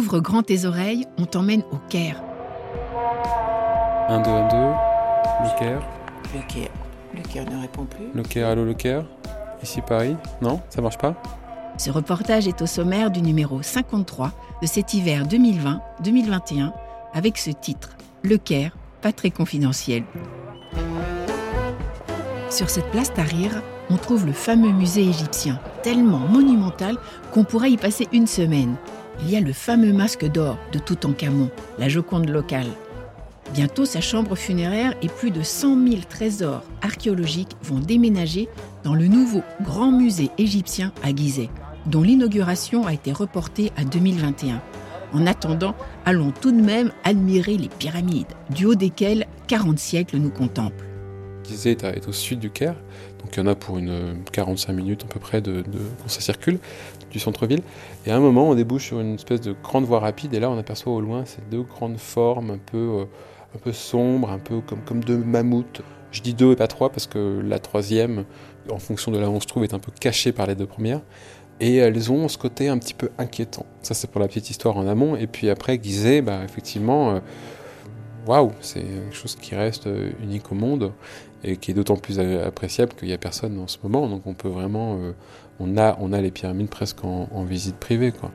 Ouvre grand tes oreilles, on t'emmène au Caire. 1, 2, 1, 2. Le Caire. Le Caire. Le Caire ne répond plus. Le Caire, allô, le Caire. Ici Paris. Non, ça marche pas Ce reportage est au sommaire du numéro 53 de cet hiver 2020-2021 avec ce titre Le Caire, pas très confidentiel. Sur cette place Tahrir, on trouve le fameux musée égyptien, tellement monumental qu'on pourrait y passer une semaine. Il y a le fameux masque d'or de Toutankhamon, la Joconde locale. Bientôt, sa chambre funéraire et plus de 100 000 trésors archéologiques vont déménager dans le nouveau Grand Musée égyptien à Gizeh, dont l'inauguration a été reportée à 2021. En attendant, allons tout de même admirer les pyramides, du haut desquelles 40 siècles nous contemplent. Gizeh est au sud du Caire, donc il y en a pour une 45 minutes à peu près de, quand ça circule du centre-ville. Et à un moment, on débouche sur une espèce de grande voie rapide, et là, on aperçoit au loin ces deux grandes formes un peu, euh, un peu sombres, un peu comme, comme deux mammouths. Je dis deux et pas trois parce que la troisième, en fonction de là où on se trouve, est un peu cachée par les deux premières. Et elles ont ce côté un petit peu inquiétant. Ça, c'est pour la petite histoire en amont. Et puis après, Gizeh, bah, effectivement, euh, waouh, c'est quelque chose qui reste euh, unique au monde et qui est d'autant plus appréciable qu'il n'y a personne en ce moment. Donc on peut vraiment, euh, on, a, on a les pyramides presque en, en visite privée. Quoi.